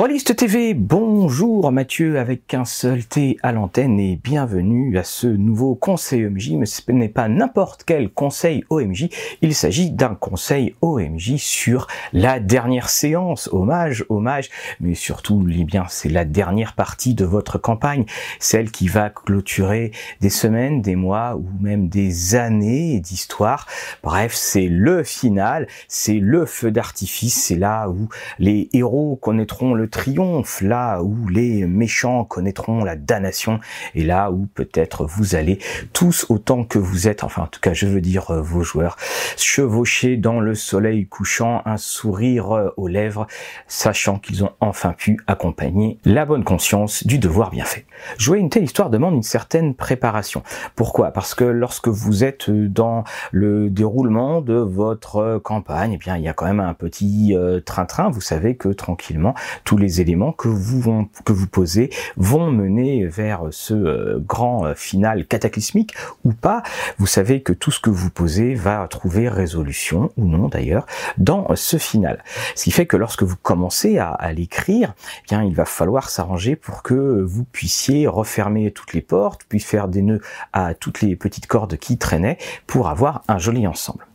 Rolliste TV, bonjour Mathieu avec un seul T à l'antenne et bienvenue à ce nouveau conseil OMJ, mais ce n'est pas n'importe quel conseil OMJ, il s'agit d'un conseil OMJ sur la dernière séance, hommage, hommage, mais surtout, eh bien, c'est la dernière partie de votre campagne, celle qui va clôturer des semaines, des mois ou même des années d'histoire. Bref, c'est le final, c'est le feu d'artifice, c'est là où les héros connaîtront le triomphe, là où les méchants connaîtront la damnation, et là où peut-être vous allez tous autant que vous êtes, enfin en tout cas je veux dire euh, vos joueurs, chevaucher dans le soleil couchant, un sourire euh, aux lèvres, sachant qu'ils ont enfin pu accompagner la bonne conscience du devoir bien fait. Jouer une telle histoire demande une certaine préparation. Pourquoi? Parce que lorsque vous êtes dans le déroulement de votre campagne, eh bien il y a quand même un petit euh, train-train, vous savez que tranquillement tous les éléments que vous, posez vont mener vers ce euh, grand euh, final cataclysmique ou pas. Vous savez que tout ce que vous posez va trouver résolution ou non d'ailleurs dans ce final. Ce qui fait que lorsque vous commencez à, l'écrire, eh bien il va falloir s'arranger pour que vous puissiez refermer toutes les portes, puis faire des nœuds à toutes les petites cordes qui traînaient pour avoir un joli ensemble.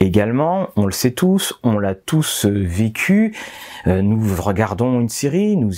Également, on le sait tous, on l'a tous euh, vécu, euh, nous regardons une série, nous,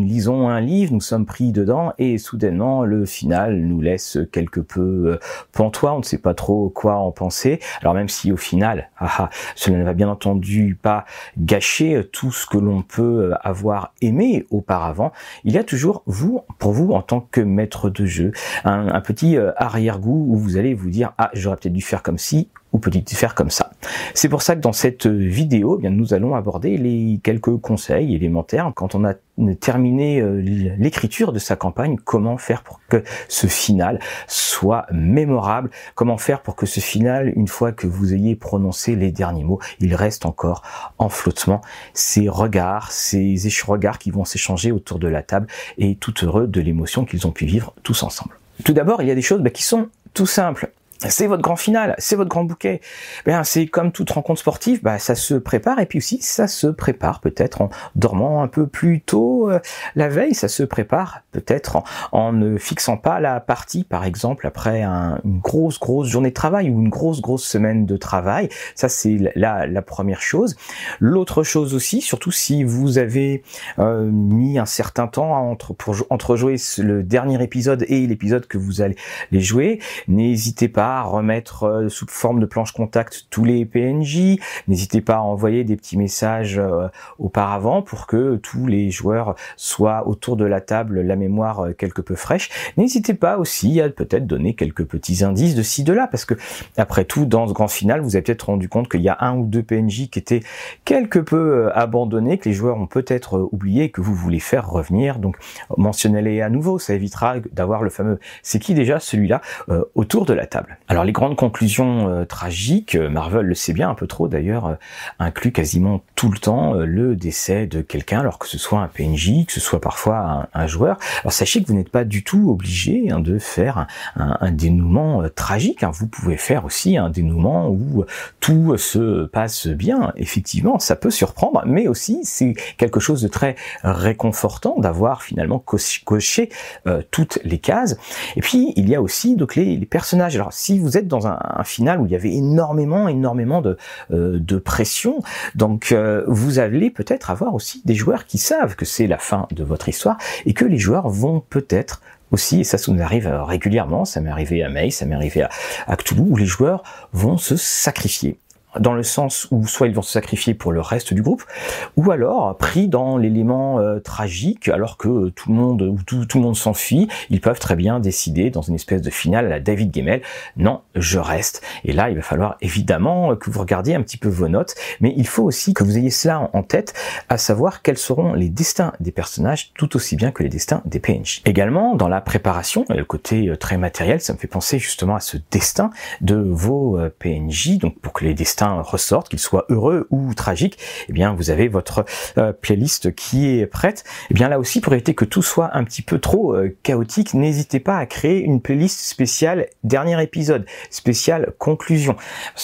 lisons un livre, nous sommes pris dedans et soudainement le final nous laisse quelque peu euh, pantois, on ne sait pas trop quoi en penser. Alors même si au final, ah, ah, cela ne va bien entendu pas gâcher tout ce que l'on peut avoir aimé auparavant, il y a toujours vous, pour vous en tant que maître de jeu, un, un petit arrière-goût où vous allez vous dire ah j'aurais peut-être dû faire comme si ou peut-il faire comme ça? C'est pour ça que dans cette vidéo, eh bien, nous allons aborder les quelques conseils élémentaires quand on a terminé euh, l'écriture de sa campagne, comment faire pour que ce final soit mémorable, comment faire pour que ce final, une fois que vous ayez prononcé les derniers mots, il reste encore en flottement, ces regards, ces regards qui vont s'échanger autour de la table et tout heureux de l'émotion qu'ils ont pu vivre tous ensemble. Tout d'abord, il y a des choses bah, qui sont tout simples c'est votre grand final, c'est votre grand bouquet. Bien, c'est comme toute rencontre sportive, bah, ça se prépare et puis aussi ça se prépare peut-être en dormant un peu plus tôt euh, la veille, ça se prépare peut-être en, ne fixant pas la partie, par exemple après une grosse grosse journée de travail ou une grosse grosse semaine de travail. Ça c'est la, la première chose. L'autre chose aussi, surtout si vous avez euh, mis un certain temps entre entre jouer le dernier épisode et l'épisode que vous allez jouer, n'hésitez pas remettre euh, sous forme de planche contact tous les PNJ. N'hésitez pas à envoyer des petits messages euh, auparavant pour que tous les joueurs soient autour de la table, la mémoire euh, quelque peu fraîche. N'hésitez pas aussi à peut-être donner quelques petits indices de ci de là parce que après tout dans ce grand final vous avez peut-être rendu compte qu'il y a un ou deux PNJ qui étaient quelque peu abandonnés que les joueurs ont peut-être oublié que vous voulez faire revenir donc mentionnez-les à nouveau ça évitera d'avoir le fameux c'est qui déjà celui-là autour de la table alors les grandes conclusions euh, tragiques, euh, Marvel le sait bien un peu trop d'ailleurs, euh, inclut quasiment tout le temps le décès de quelqu'un, alors que ce soit un PNJ, que ce soit parfois un, joueur. Alors sachez que vous n'êtes pas du tout obligé hein, de faire un, dénouement tragique. Hein. Vous pouvez faire aussi un dénouement où tout se passe bien. Effectivement, ça peut surprendre, mais aussi c'est quelque chose de très réconfortant d'avoir finalement coché, toutes les cases. Et puis il y a aussi donc les, les personnages. Vous êtes dans un, final où il y avait énormément, énormément de, euh, pression, donc euh, vous allez peut-être avoir aussi des joueurs qui savent que c'est la fin de votre histoire et que les joueurs vont peut-être aussi, et ça, ça nous arrive euh, régulièrement, ça m'est arrivé à May, ça m'est arrivé à, à Cthulhu, où les joueurs vont se sacrifier dans le sens où soit ils vont se sacrifier pour le reste du groupe, ou alors pris dans l'élément euh, tragique, alors que tout le monde ou tout, tout le monde s'enfuit, ils peuvent très bien décider dans une espèce de finale à David Gemmel, non, je reste. Et là, il va falloir évidemment que vous regardiez un petit peu vos notes, mais il faut aussi que vous ayez cela en tête, à savoir quels seront les destins des personnages tout aussi bien que les destins des PNJ. Également, dans la préparation, le côté euh, très matériel, ça me fait penser justement à ce destin de vos euh, PNJ, donc pour que les destins fin ressorte, qu'il soit heureux ou tragique, eh bien vous avez votre euh, playlist qui est prête. Eh bien là aussi, pour éviter que tout soit un petit peu trop euh, chaotique, n'hésitez pas à créer une playlist spéciale dernier épisode, spéciale conclusion.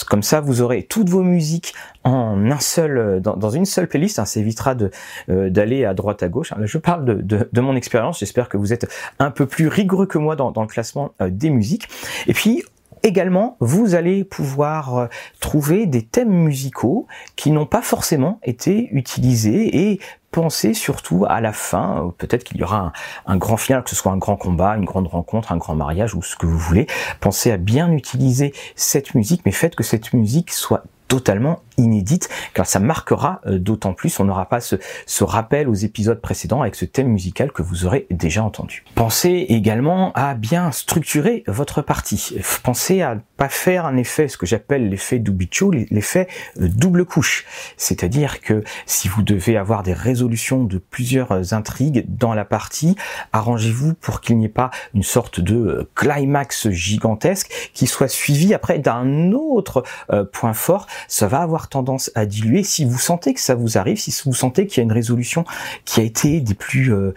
comme ça, vous aurez toutes vos musiques en un seul, euh, dans, une seule playlist. Hein, ça évitera de d'aller à droite à gauche. Hein. je parle de, de, mon expérience. J'espère que vous êtes un peu plus rigoureux que moi dans, dans le classement des musiques. Et puis Également, vous allez pouvoir euh, trouver des thèmes musicaux qui n'ont pas forcément été utilisés et penser surtout à la fin, euh, peut-être qu'il y aura un, grand final, que ce soit un grand combat, une grande rencontre, un grand mariage ou ce que vous voulez. Pensez à bien utiliser cette musique, mais faites que cette musique soit totalement inédite, car ça marquera euh, d'autant plus, on n'aura pas ce, ce, rappel aux épisodes précédents avec ce thème musical que vous aurez déjà entendu. Pensez également à bien structurer votre partie. Pensez à pas faire un effet, ce que j'appelle l'effet Dubicho, l'effet euh, double couche. C'est-à-dire que si vous devez avoir des résolutions de plusieurs euh, intrigues dans la partie, arrangez-vous pour qu'il n'y ait pas une sorte de climax gigantesque qui soit suivi après d'un autre point fort. Ça va avoir tendance à diluer. Si vous sentez que ça vous arrive, si vous sentez qu'il y a une résolution qui a été des plus euh,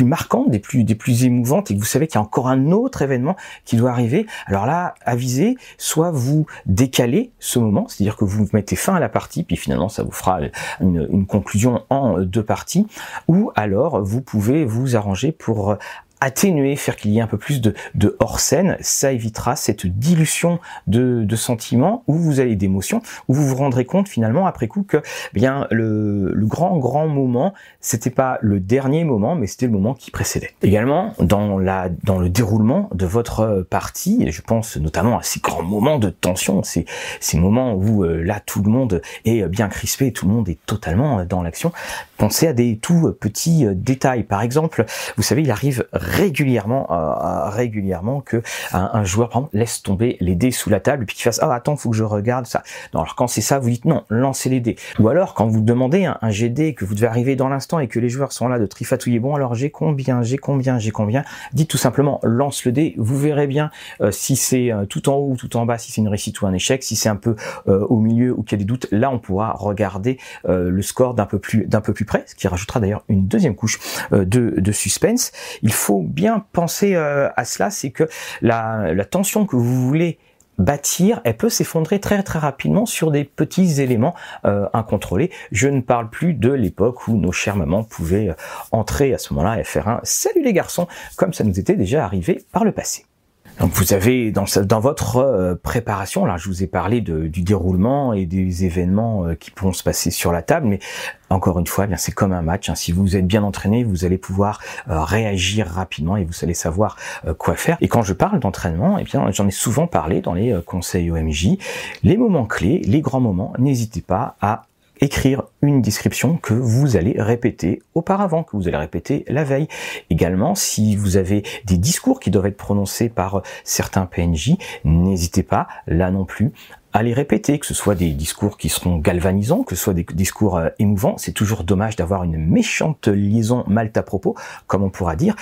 marquantes, des plus émouvantes, et que vous savez qu'il y a encore un autre événement qui doit arriver, alors là, avisez, soit vous décalez ce moment, c'est-à-dire que vous mettez fin à la partie, puis finalement ça vous fera une conclusion en deux parties, ou alors vous pouvez vous arranger pour atténuer, faire qu'il y ait un peu plus de, de hors-scène, ça évitera cette dilution de, de sentiments où vous avez d'émotions, où vous vous rendrez compte finalement après coup que eh bien le, le grand grand moment, c'était pas le dernier moment, mais c'était le moment qui précédait. Également dans la dans le déroulement de votre partie, je pense notamment à ces grands moments de tension, ces ces moments où euh, là tout le monde est bien crispé, tout le monde est totalement dans l'action. Pensez à des tout petits euh, détails. Par exemple, vous savez, il arrive régulièrement, euh, régulièrement que un, joueur par exemple, laisse tomber les dés sous la table et puis qu'il fasse ah attends faut que je regarde ça. Non, alors quand c'est ça vous dites non lancez les dés. Ou alors quand vous demandez un, un GD que vous devez arriver dans l'instant et que les joueurs sont là de trifatouiller bon alors j'ai combien j'ai combien j'ai combien. Dites tout simplement lance le dé. Vous verrez bien euh, si c'est euh, tout en haut ou tout en bas si c'est une réussite ou un échec. Si c'est un peu au milieu ou qu'il y a des doutes là on pourra regarder le score d'un peu plus d'un peu plus près, ce qui rajoutera d'ailleurs une deuxième couche de, de suspense. Il faut bien penser euh, à cela, c'est que la, tension que vous voulez bâtir, elle peut s'effondrer très très rapidement sur des petits éléments euh, incontrôlés. Je ne parle plus de l'époque où nos chères mamans pouvaient euh, entrer à ce moment-là et faire un salut les garçons, comme ça nous était déjà arrivé par le passé. Donc vous avez dans, dans votre préparation, là je vous ai parlé du déroulement et des événements qui pourront se passer sur la table, mais encore une fois, eh bien c'est comme un match. Hein. Si vous êtes bien entraîné, vous allez pouvoir euh, réagir rapidement et vous allez savoir euh, quoi faire. Et quand je parle d'entraînement, eh bien j'en ai souvent parlé dans les euh, conseils OMJ. Les moments clés, les grands moments, n'hésitez pas à écrire une description que vous allez répéter auparavant, que vous allez répéter la veille. Également, si vous avez des discours qui doivent être prononcés par certains PNJ, n'hésitez pas, là non plus, à les répéter, que ce soit des discours qui seront galvanisants, que ce soit des discours euh, émouvants. C'est toujours dommage d'avoir une méchante liaison mal à propos, comme on pourra dire.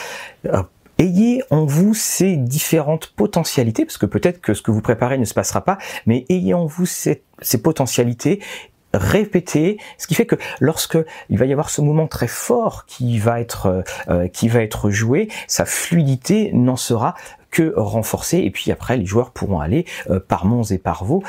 Euh, ayez en vous ces différentes potentialités, parce que peut-être que ce que vous préparez ne se passera pas, mais ayez en vous ces, potentialités répétez, ce qui fait que lorsque il va y avoir ce moment très fort qui va être euh, qui va être joué, sa fluidité n'en sera que renforcer. Et puis après, les joueurs pourront aller euh, par monts et par vaux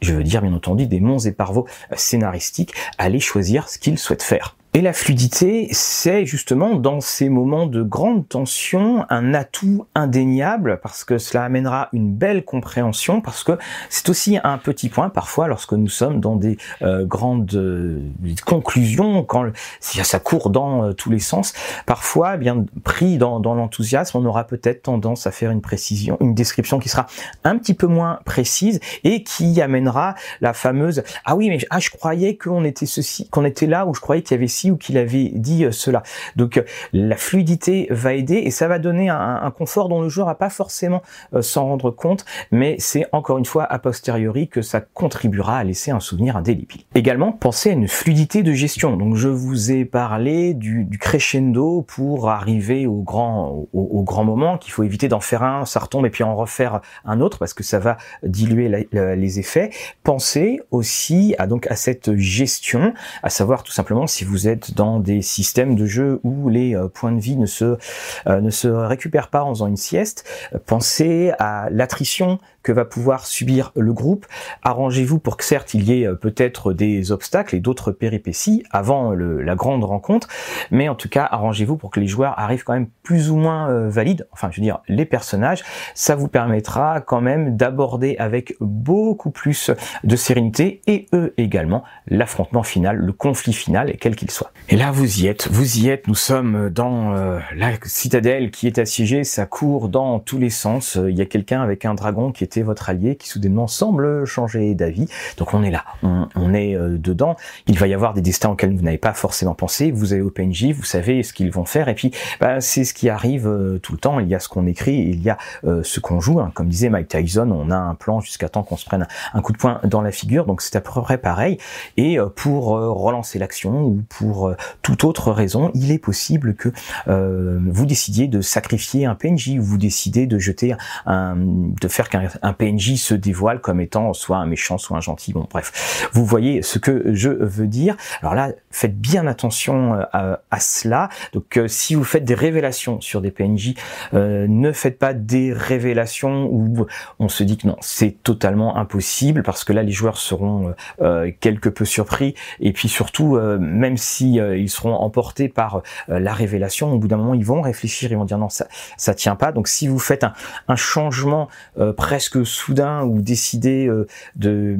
je veux dire bien entendu des monts et par vaux scénaristiques, aller choisir ce qu'ils souhaitent faire. Et la fluidité, c'est justement dans ces moments de grande tension un atout indéniable parce que cela amènera une belle compréhension parce que c'est aussi un petit point parfois lorsque nous sommes dans des euh, grandes euh, conclusions quand ça court dans euh, tous les sens. Parfois, eh bien pris dans, l'enthousiasme, on aura peut-être tendance à faire une précision, une description qui sera un petit peu moins précise et qui amènera la fameuse ah oui mais ah je croyais qu'on était ceci, qu'on était là ou je croyais qu'il y avait ci ou qu'il avait dit cela. Donc la fluidité va aider et ça va donner un, confort dont le joueur n'a pas forcément s'en rendre compte, mais c'est encore une fois a posteriori que ça contribuera à laisser un souvenir indélébile. Également, pensez à une fluidité de gestion. Donc je vous ai parlé du, crescendo pour arriver au grand, au, grand moment, qu'il faut éviter d'en faire un, ça retombe et puis en refaire un autre parce que ça va diluer les effets. Pensez aussi à donc à cette gestion, à savoir tout simplement si vous êtes dans des systèmes de jeu où les euh, points de vie ne se euh, ne se récupèrent pas en faisant une sieste. Pensez à l'attrition que va pouvoir subir le groupe. Arrangez-vous pour que certes il y ait euh, peut-être des obstacles et d'autres péripéties avant la grande rencontre, mais en tout cas arrangez-vous pour que les joueurs arrivent quand même plus ou moins euh, valides, enfin je veux dire les personnages, ça vous permettra quand même d'aborder avec beaucoup plus de sérénité et eux également l'affrontement final, le conflit final, quel qu'il soit. Et là vous y êtes, vous y êtes, nous sommes dans euh, la citadelle qui est assiégée, ça court dans tous les sens, il y a quelqu'un avec un dragon qui est votre allié qui soudainement semble changer d'avis. Donc on est là, on, est euh, dedans. Il va y avoir des destins auxquels vous n'avez pas forcément pensé. Vous avez OpenJ, vous savez ce qu'ils vont faire. Et puis bah, c'est ce qui arrive euh, tout le temps. Il y a ce qu'on écrit, il y a euh, ce qu'on joue. Hein. Comme disait Mike Tyson, on a un plan jusqu'à temps qu'on se prenne un coup de poing dans la figure. Donc c'est à peu près pareil. Et pour relancer l'action ou pour toute autre raison, il est possible que vous décidiez de sacrifier un PNJ ou vous décidez de jeter un, de faire qu'un un PNJ se dévoile comme étant soit un méchant, soit un gentil. Bon, bref, vous voyez ce que je veux dire. Alors là, faites bien attention euh, à, cela. Donc, euh, si vous faites des révélations sur des PNJ, euh, ne faites pas des révélations où on se dit que non, c'est totalement impossible parce que là, les joueurs seront quelque peu surpris et puis surtout, même si ils seront emportés par la révélation, au bout d'un moment, ils vont réfléchir, ils vont dire non, ça, ça tient pas. Donc, si vous faites un changement presque soudain ou décider euh, de,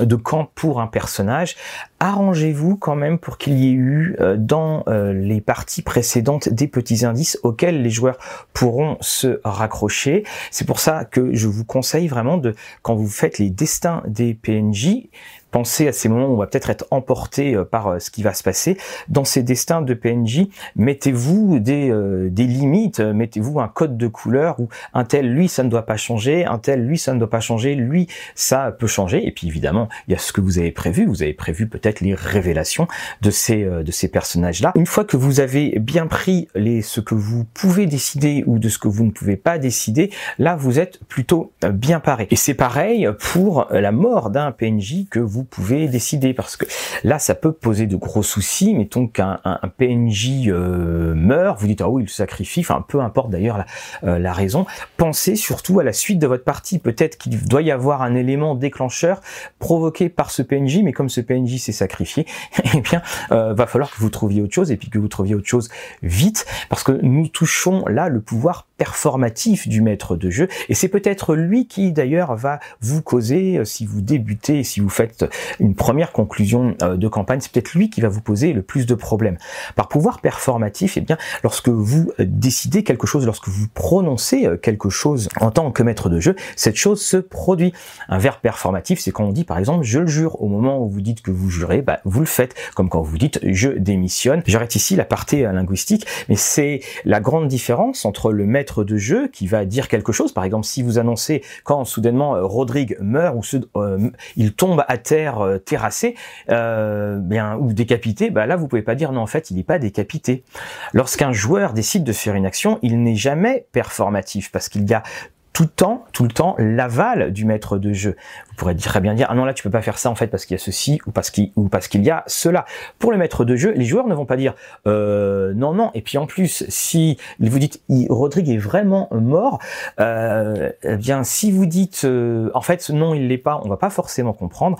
de camp pour un personnage, arrangez-vous quand même pour qu'il y ait eu euh, dans euh, les parties précédentes des petits indices auxquels les joueurs pourront se raccrocher. C'est pour ça que je vous conseille vraiment de, quand vous faites les destins des PNJ, pensez à ces moments où on va peut-être être emporté euh, par euh, ce qui va se passer. Dans ces destins de PNJ, mettez-vous des, euh, des limites, mettez-vous un code de couleur où un tel, lui, ça ne doit pas changer, un tel, lui, ça ne doit pas changer, lui, ça peut changer. Et puis évidemment, il y a ce que vous avez prévu. Vous avez prévu peut-être les révélations de ces, de ces personnages-là. Une fois que vous avez bien pris les, ce que vous pouvez décider ou de ce que vous ne pouvez pas décider, là, vous êtes plutôt bien paré. Et c'est pareil pour la mort d'un PNJ que vous pouvez décider parce que là ça peut poser de gros soucis. Mettons qu'un un, PNJ euh, meurt vous dites ah oui il sacrifie enfin peu importe d'ailleurs la, euh, la raison. Pensez surtout à la suite de votre partie. Peut-être qu'il doit y avoir un élément déclencheur provoqué par ce PNJ mais comme ce PNJ s'est sacrifié eh bien euh, va falloir que vous trouviez autre chose et puis que vous trouviez autre chose vite parce que nous touchons là le pouvoir performatif du maître de jeu et c'est peut-être lui qui d'ailleurs va vous causer si vous débutez si vous faites une première conclusion euh, de campagne, c'est peut-être lui qui va vous poser le plus de problèmes. Par pouvoir performatif, eh bien, lorsque vous euh, décidez quelque chose, lorsque vous prononcez euh, quelque chose en tant que maître de jeu, cette chose se produit. Un verbe performatif, c'est quand on dit par exemple je le jure. Au moment où vous dites que vous jurez, bah, vous le faites. Comme quand vous dites je démissionne. J'arrête ici la partie linguistique, mais c'est la grande différence entre le maître de jeu qui va dire quelque chose. Par exemple, si vous annoncez quand soudainement Rodrigue meurt ou se, il tombe à terre euh, terrassé euh, bien ou décapité, bah là vous pouvez pas dire non en fait il n'est pas décapité. Lorsqu'un joueur décide de faire une action, il n'est jamais performatif parce qu'il y a tout le temps, tout le temps l'aval du maître de jeu. Vous pourrez très bien dire ah non là tu peux pas faire ça en fait parce qu'il y a ceci ou parce qu'il ou parce qu'il y a cela. Pour le maître de jeu, les joueurs ne vont pas dire euh, non non et puis en plus si vous dites Rodrigue est vraiment mort, euh, eh bien si vous dites euh, en fait non il l'est pas, on va pas forcément comprendre.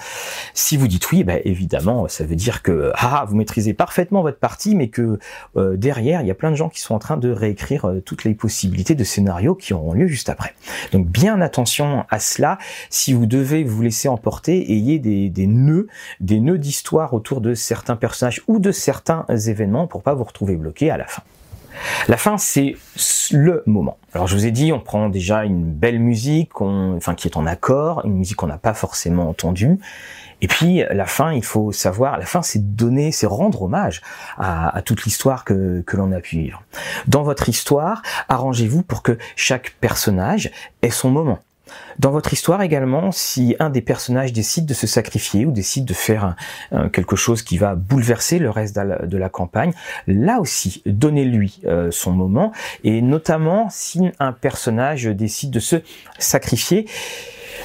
Si vous dites oui, ben évidemment ça veut dire que ah vous maîtrisez parfaitement votre partie mais que euh, derrière il y a plein de gens qui sont en train de réécrire euh, toutes les possibilités de scénarios qui auront lieu juste après. Donc bien attention à cela. Si vous devez vous laisser emporter, ayez des, nœuds, des nœuds d'histoire autour de certains personnages ou de certains événements pour pas vous retrouver bloqué à la fin. La fin, c'est le moment. Alors je vous ai dit, on prend déjà une belle musique, enfin qui est en accord, une musique qu'on n'a pas forcément entendue, Et puis la fin, il faut savoir, la fin c'est donner, c'est rendre hommage à, toute l'histoire que, l'on a pu vivre. Dans votre histoire, arrangez-vous pour que chaque personnage ait son moment. Dans votre histoire également, si un des personnages décide de se sacrifier ou décide de faire quelque chose qui va bouleverser le reste de la, campagne, là aussi, donnez-lui euh, son moment, et notamment si un personnage décide de se sacrifier,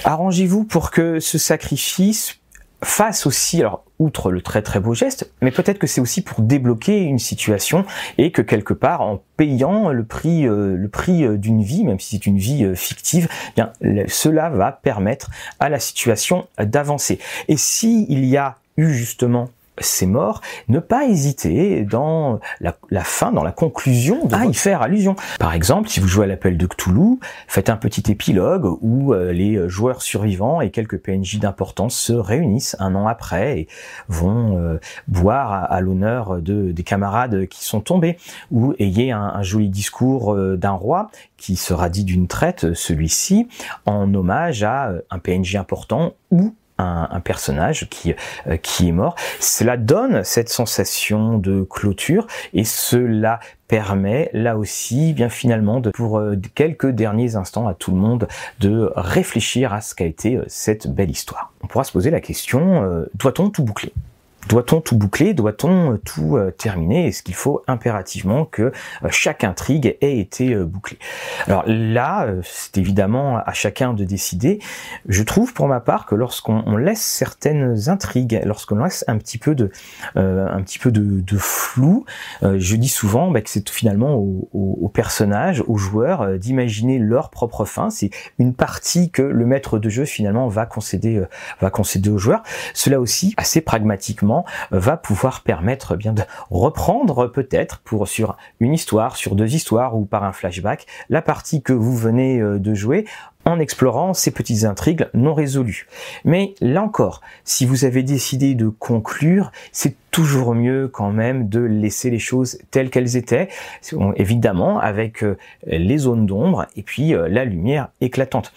arrangez-vous pour que ce sacrifice fasse aussi, alors outre le très très beau geste, mais peut-être que c'est aussi pour débloquer une situation et que quelque part en payant le prix euh, le prix euh, d'une vie, même si c'est une vie euh, fictive, eh bien cela va permettre à la situation d'avancer. Et si il y a eu justement c'est mort, ne pas hésiter dans la, fin, dans la conclusion, à y faire allusion. Par exemple, si vous jouez à l'appel de Cthulhu, faites un petit épilogue où euh, les joueurs survivants et quelques PNJ d'importance se réunissent un an après et vont euh, boire à, l'honneur de, des camarades qui sont tombés, ou ayez un, un joli discours euh, d'un roi qui sera dit d'une traite, celui-ci, en hommage à un PNJ important ou un, personnage qui, euh, qui est mort. Cela donne cette sensation de clôture et cela permet là aussi bien finalement de pour euh, quelques derniers instants à tout le monde de réfléchir à ce qu'a été euh, cette belle histoire. On pourra se poser la question doit-on tout boucler? Doit-on tout boucler? Doit-on euh, tout euh, terminer? Est-ce qu'il faut impérativement que euh, chaque intrigue ait été bouclée? Alors là, c'est évidemment à chacun de décider. Je trouve pour ma part que lorsqu'on laisse certaines intrigues, lorsqu'on laisse un petit peu de, un petit peu de, flou, je dis souvent bah, que c'est finalement aux, personnages, aux joueurs d'imaginer leur propre fin. C'est une partie que le maître de jeu finalement va concéder, va concéder aux joueurs. Cela aussi assez pragmatiquement va pouvoir permettre bien de reprendre peut-être pour sur une histoire, sur deux histoires ou par un flashback la partie que vous venez euh, de jouer en explorant ces petites intrigues non résolues. Mais là encore, si vous avez décidé de conclure, c'est toujours mieux quand même de laisser les choses telles qu'elles étaient, évidemment avec euh, les zones d'ombre et puis euh, la lumière éclatante.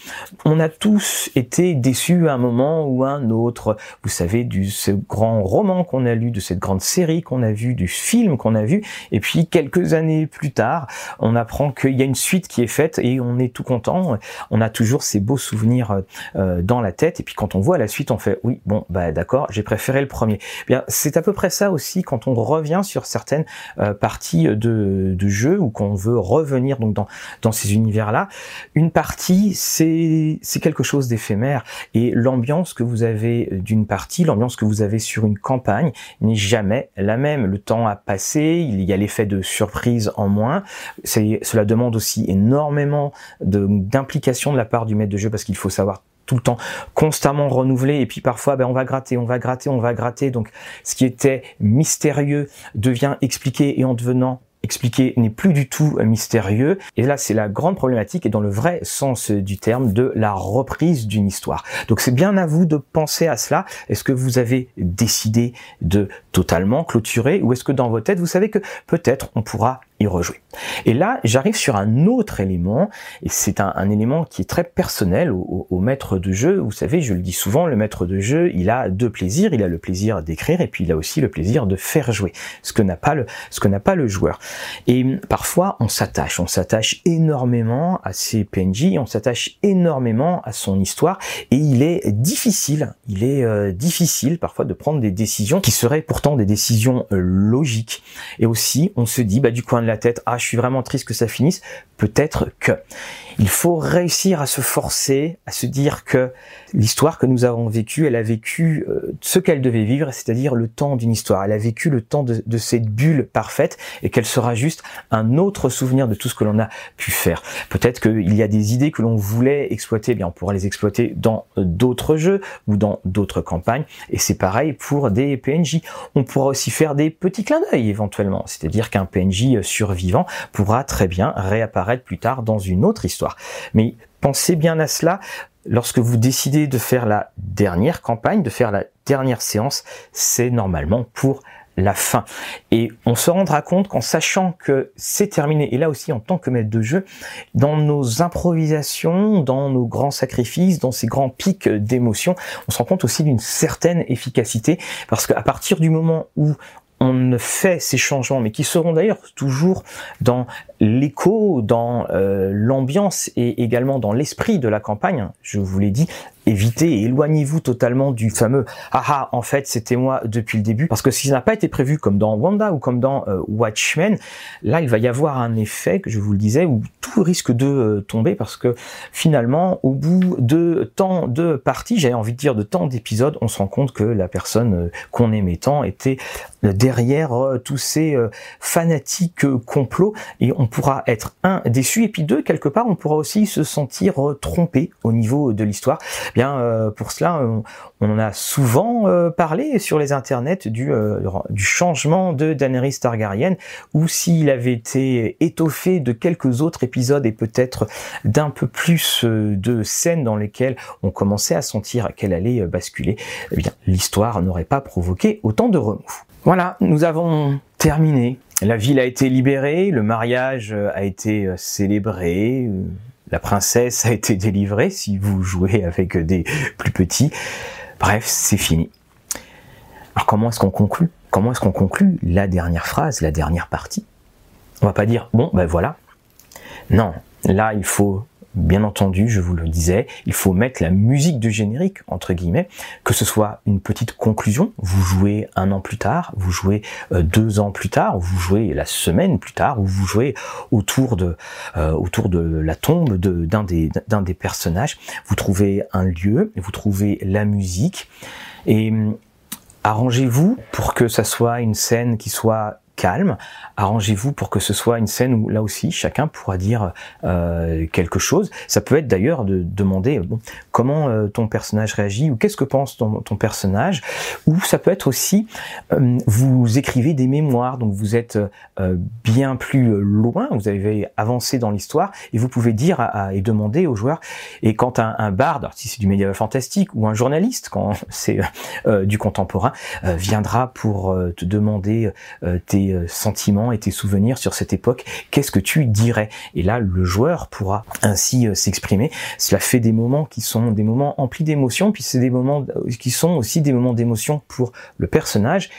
On a tous été déçus à un moment ou à un autre, vous savez, du ce grand roman qu'on a lu, de cette grande série qu'on a vue, du film qu'on a vu, et puis quelques années plus tard, on apprend qu'il y a une suite qui est faite et on est tout content, on a toujours ces beaux souvenirs euh, dans la tête, et puis quand on voit la suite, on fait oui, bon, bah d'accord, j'ai préféré le premier. Eh bien, c'est à peu près ça aussi quand on revient sur certaines euh, parties de, jeu ou qu'on veut revenir donc dans, dans ces univers-là. Une partie, c'est c'est quelque chose d'éphémère et l'ambiance que vous avez d'une partie, l'ambiance que vous avez sur une campagne n'est jamais la même. Le temps a passé, il y a l'effet de surprise en moins. Cela demande aussi énormément d'implication de la part du maître de jeu parce qu'il faut savoir tout le temps constamment renouvelé et puis parfois ben, on va gratter, on va gratter, on va gratter. Donc ce qui était mystérieux devient expliqué et en devenant expliqué n'est plus du tout mystérieux. Et là, c'est la grande problématique et dans le vrai sens du terme de la reprise d'une histoire. Donc c'est bien à vous de penser à cela. Est-ce que vous avez décidé de totalement clôturer ou est-ce que dans votre tête, vous savez que peut-être on pourra rejouer. Et là, j'arrive sur un autre élément, et c'est un, élément qui est très personnel au, maître de jeu. Vous savez, je le dis souvent, le maître de jeu, il a deux plaisirs. Il a le plaisir d'écrire, et puis il a aussi le plaisir de faire jouer, ce que n'a pas le, ce que n'a pas le joueur. Et parfois, on s'attache, on s'attache énormément à ses PNJ, on s'attache énormément à son histoire, et il est difficile, il est euh, difficile parfois de prendre des décisions qui seraient pourtant des décisions euh, logiques. Et aussi, on se dit, bah du coin de la tête, ah je suis vraiment triste que ça finisse, peut-être que. Il faut réussir à se forcer, à se dire que l'histoire que nous avons vécue, elle a vécu euh, ce qu'elle devait vivre, c'est-à-dire le temps d'une histoire. Elle a vécu le temps de, cette bulle parfaite et qu'elle sera juste un autre souvenir de tout ce que l'on a pu faire. Peut-être qu'il y a des idées que l'on voulait exploiter, eh on pourra les exploiter dans d'autres jeux ou dans d'autres campagnes. Et c'est pareil pour des PNJ. On pourra aussi faire des petits clins d'œil éventuellement, c'est-à-dire qu'un PNJ survivant pourra très bien réapparaître plus tard dans une autre histoire. Mais pensez bien à cela. Lorsque vous décidez de faire la dernière campagne, de faire la dernière séance, c'est normalement pour la fin. Et on se rendra compte qu'en sachant que c'est terminé, et là aussi en tant que maître de jeu, dans nos improvisations, dans nos grands sacrifices, dans ces grands pics d'émotion, on se rend compte aussi d'une certaine efficacité, parce qu'à partir du moment où on fait ces changements, mais qui seront d'ailleurs toujours dans l'écho, dans euh, l'ambiance et également dans l'esprit de la campagne. Je vous l'ai dit, évitez et éloignez-vous totalement du fameux ah ah en fait c'était moi depuis le début parce que si ça n'a pas été prévu comme dans Wanda ou comme dans euh, Watchmen là il va y avoir un effet que je vous le disais où tout risque de euh, tomber parce que finalement au bout de tant de parties j'avais envie de dire de tant d'épisodes on se rend compte que la personne euh, qu'on aimait tant était derrière tous ces fanatiques complots et on pourra être un déçu. Et puis deux quelque part on pourra aussi se sentir trompé au niveau de l'histoire bien euh, pour cela, on, a souvent euh, parlé sur les internets du, euh, du changement de Daenerys Targaryen, ou s'il avait été étoffé de quelques autres épisodes et peut-être d'un peu plus de scènes dans lesquelles on commençait à sentir qu'elle allait basculer, eh bien l'histoire n'aurait pas provoqué autant de remous. Voilà, nous avons terminé. La ville a été libérée, le mariage a été célébré, la princesse a été délivrée si vous jouez avec des plus petits. Bref, c'est fini. Alors comment est-ce qu'on conclut? Comment est-ce qu'on conclut la dernière phrase, la dernière partie? On va pas dire bon ben voilà. Non, là il faut bien entendu, je vous le disais, il faut mettre la musique de générique, entre guillemets, que ce soit une petite conclusion, vous jouez un an plus tard, vous jouez euh, deux ans plus tard, vous jouez la semaine plus tard, ou vous jouez autour de, euh, autour de la tombe d'un des, des personnages, vous trouvez un lieu, vous trouvez la musique, et hum, arrangez-vous pour que ça soit une scène qui soit calme. Arrangez-vous pour que ce soit une scène où là aussi chacun pourra dire euh, quelque chose. Ça peut être d'ailleurs de demander comment euh, ton personnage réagit ou qu'est-ce que pense ton, ton, personnage. Ou ça peut être aussi euh, vous écrivez des mémoires, donc vous êtes bien plus loin, vous avez avancé dans l'histoire et vous pouvez dire et demander aux joueurs. Et quand un, un barde, si c'est du médiéval fantastique ou un journaliste, quand c'est du contemporain, viendra pour te demander tes euh, sentiments et tes souvenirs sur cette époque, qu'est-ce que tu dirais? Et là, le joueur pourra ainsi euh, s'exprimer. Cela fait des moments qui sont des moments emplis d'émotions, puis c'est des moments euh, qui sont aussi des moments d'émotion pour le personnage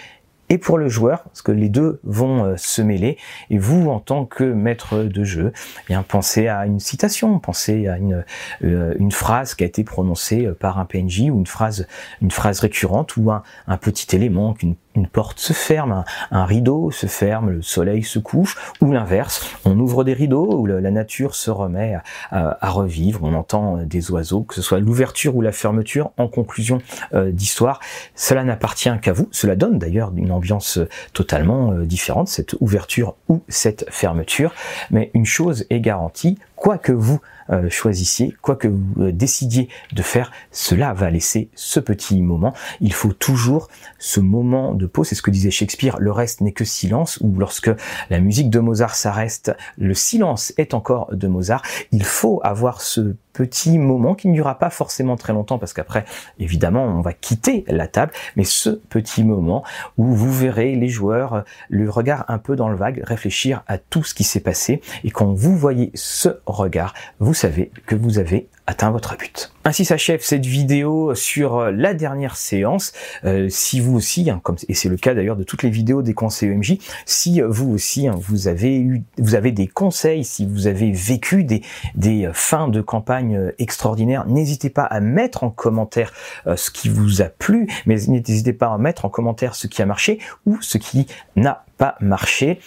et pour le joueur, parce que les deux vont se mêler. Et vous, en tant que maître de jeu, eh bien pensez à une citation, pensez à une, une phrase qui a été prononcée par un PNJ ou une phrase, une phrase récurrente ou un, un petit élément qu'une une porte se ferme, un, rideau se ferme, le soleil se couche, ou l'inverse, on ouvre des rideaux où la nature se remet à, revivre, on entend euh, des oiseaux, que ce soit l'ouverture ou la fermeture, en conclusion euh, d'histoire, cela n'appartient qu'à vous, cela donne d'ailleurs une ambiance euh, totalement différente, cette ouverture ou cette fermeture, mais une chose est garantie, quoi que vous euh, choisissiez, quoi que vous euh, décidiez de faire, cela va laisser ce petit moment. Il faut toujours ce moment de pause, c'est ce que disait Shakespeare, le reste n'est que silence, ou lorsque la musique de Mozart s'arrête, le silence est encore de Mozart. Il faut avoir ce petit moment qui ne durera pas forcément très longtemps parce qu'après, évidemment, on va quitter la table, mais ce petit moment où vous verrez les joueurs, euh, le regard un peu dans le vague, réfléchir à tout ce qui s'est passé. Et quand vous voyez ce regard, vous savez que vous avez atteint votre but. Ainsi s'achève cette vidéo sur euh, la dernière séance. Euh, si vous aussi, hein, comme et c'est le cas d'ailleurs de toutes les vidéos des conseils EMJ, si euh, vous aussi hein, vous avez eu, vous avez des conseils, si vous avez vécu des des fins de campagne extraordinaires, n'hésitez pas à mettre en commentaire ce qui vous a plu, mais n'hésitez pas à mettre en commentaire ce qui a marché ou ce qui n'a pas marché.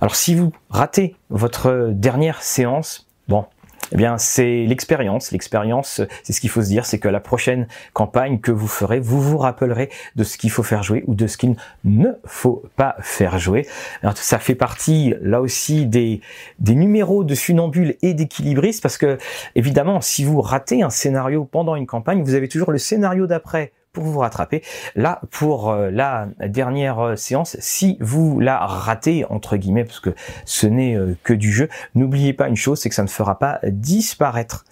Alors si vous ratez votre dernière séance, bon, eh bien, c'est l'expérience. L'expérience, c'est ce qu'il faut se dire, c'est que la prochaine campagne que vous ferez, vous vous rappellerez de ce qu'il faut faire jouer ou de ce qu'il ne faut pas faire jouer. Ça fait partie, là aussi, des, des numéros de funambule et d'équilibristes parce que, évidemment, si vous ratez un scénario pendant une campagne, vous avez toujours le scénario d'après pour vous rattraper. Là, pour euh, la dernière euh, séance, si vous la ratez, entre guillemets, parce que ce n'est euh, que du jeu, n'oubliez pas une chose, c'est que ça ne fera pas disparaître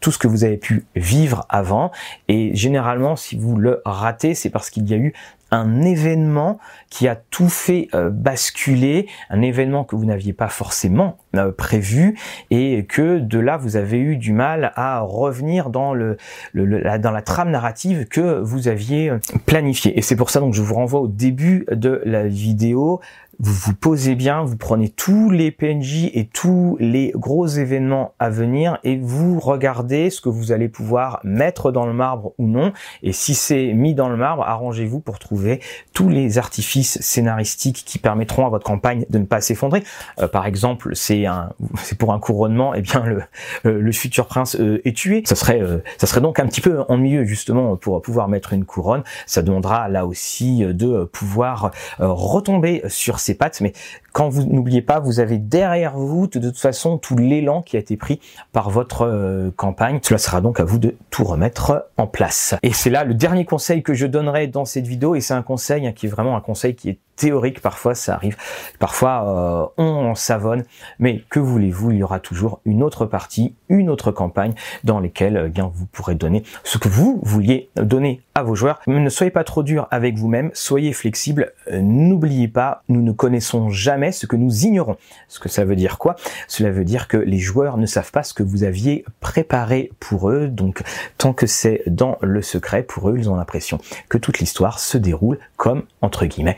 tout ce que vous avez pu vivre avant. Et généralement, si vous le ratez, c'est parce qu'il y a eu un événement qui a tout fait basculer, un événement que vous n'aviez pas forcément prévu et que de là vous avez eu du mal à revenir dans le, la, dans la trame narrative que vous aviez euh, planifiée. Et c'est pour ça donc je vous renvoie au début de la vidéo vous vous posez bien, vous prenez tous les PNJ et tous les gros événements à venir et vous regardez ce que vous allez pouvoir mettre dans le marbre ou non. Et si c'est mis dans le marbre, arrangez-vous pour trouver tous les artifices scénaristiques qui permettront à votre campagne de ne pas s'effondrer. Euh, par exemple, c'est c'est pour un couronnement, et eh bien le, euh, futur prince euh, est tué. Ça serait, ça serait donc un petit peu ennuyeux justement pour pouvoir mettre une couronne. Ça demandera là aussi de pouvoir retomber sur ses pattes, mais quand vous n'oubliez pas, vous avez derrière vous de toute façon tout l'élan qui a été pris par votre euh, campagne. Cela sera donc à vous de tout remettre en place. Et c'est là le dernier conseil que je donnerai dans cette vidéo, et c'est un conseil hein, qui est vraiment un conseil qui est théorique, parfois ça arrive, parfois euh, on savonne, mais que voulez-vous, il y aura toujours une autre partie, une autre campagne dans lesquelles eh bien vous pourrez donner ce que vous vouliez donner à vos joueurs. Ne soyez pas trop dur avec vous-même, soyez flexible, euh, n'oubliez pas, nous ne connaissons jamais ce que nous ignorons. Ce que ça veut dire quoi? Cela veut dire que les joueurs ne savent pas ce que vous aviez préparé pour eux, donc tant que c'est dans le secret, pour eux, ils ont l'impression que toute l'histoire se déroule comme, entre guillemets,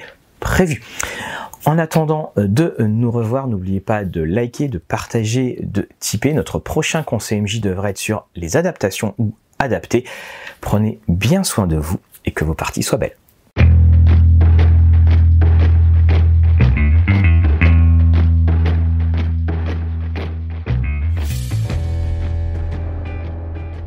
En attendant de nous revoir, n'oubliez pas de liker, de partager, de typer. Notre prochain conseil MJ devrait être sur les adaptations ou adapter. Prenez bien soin de vous et que vos parties soient belles.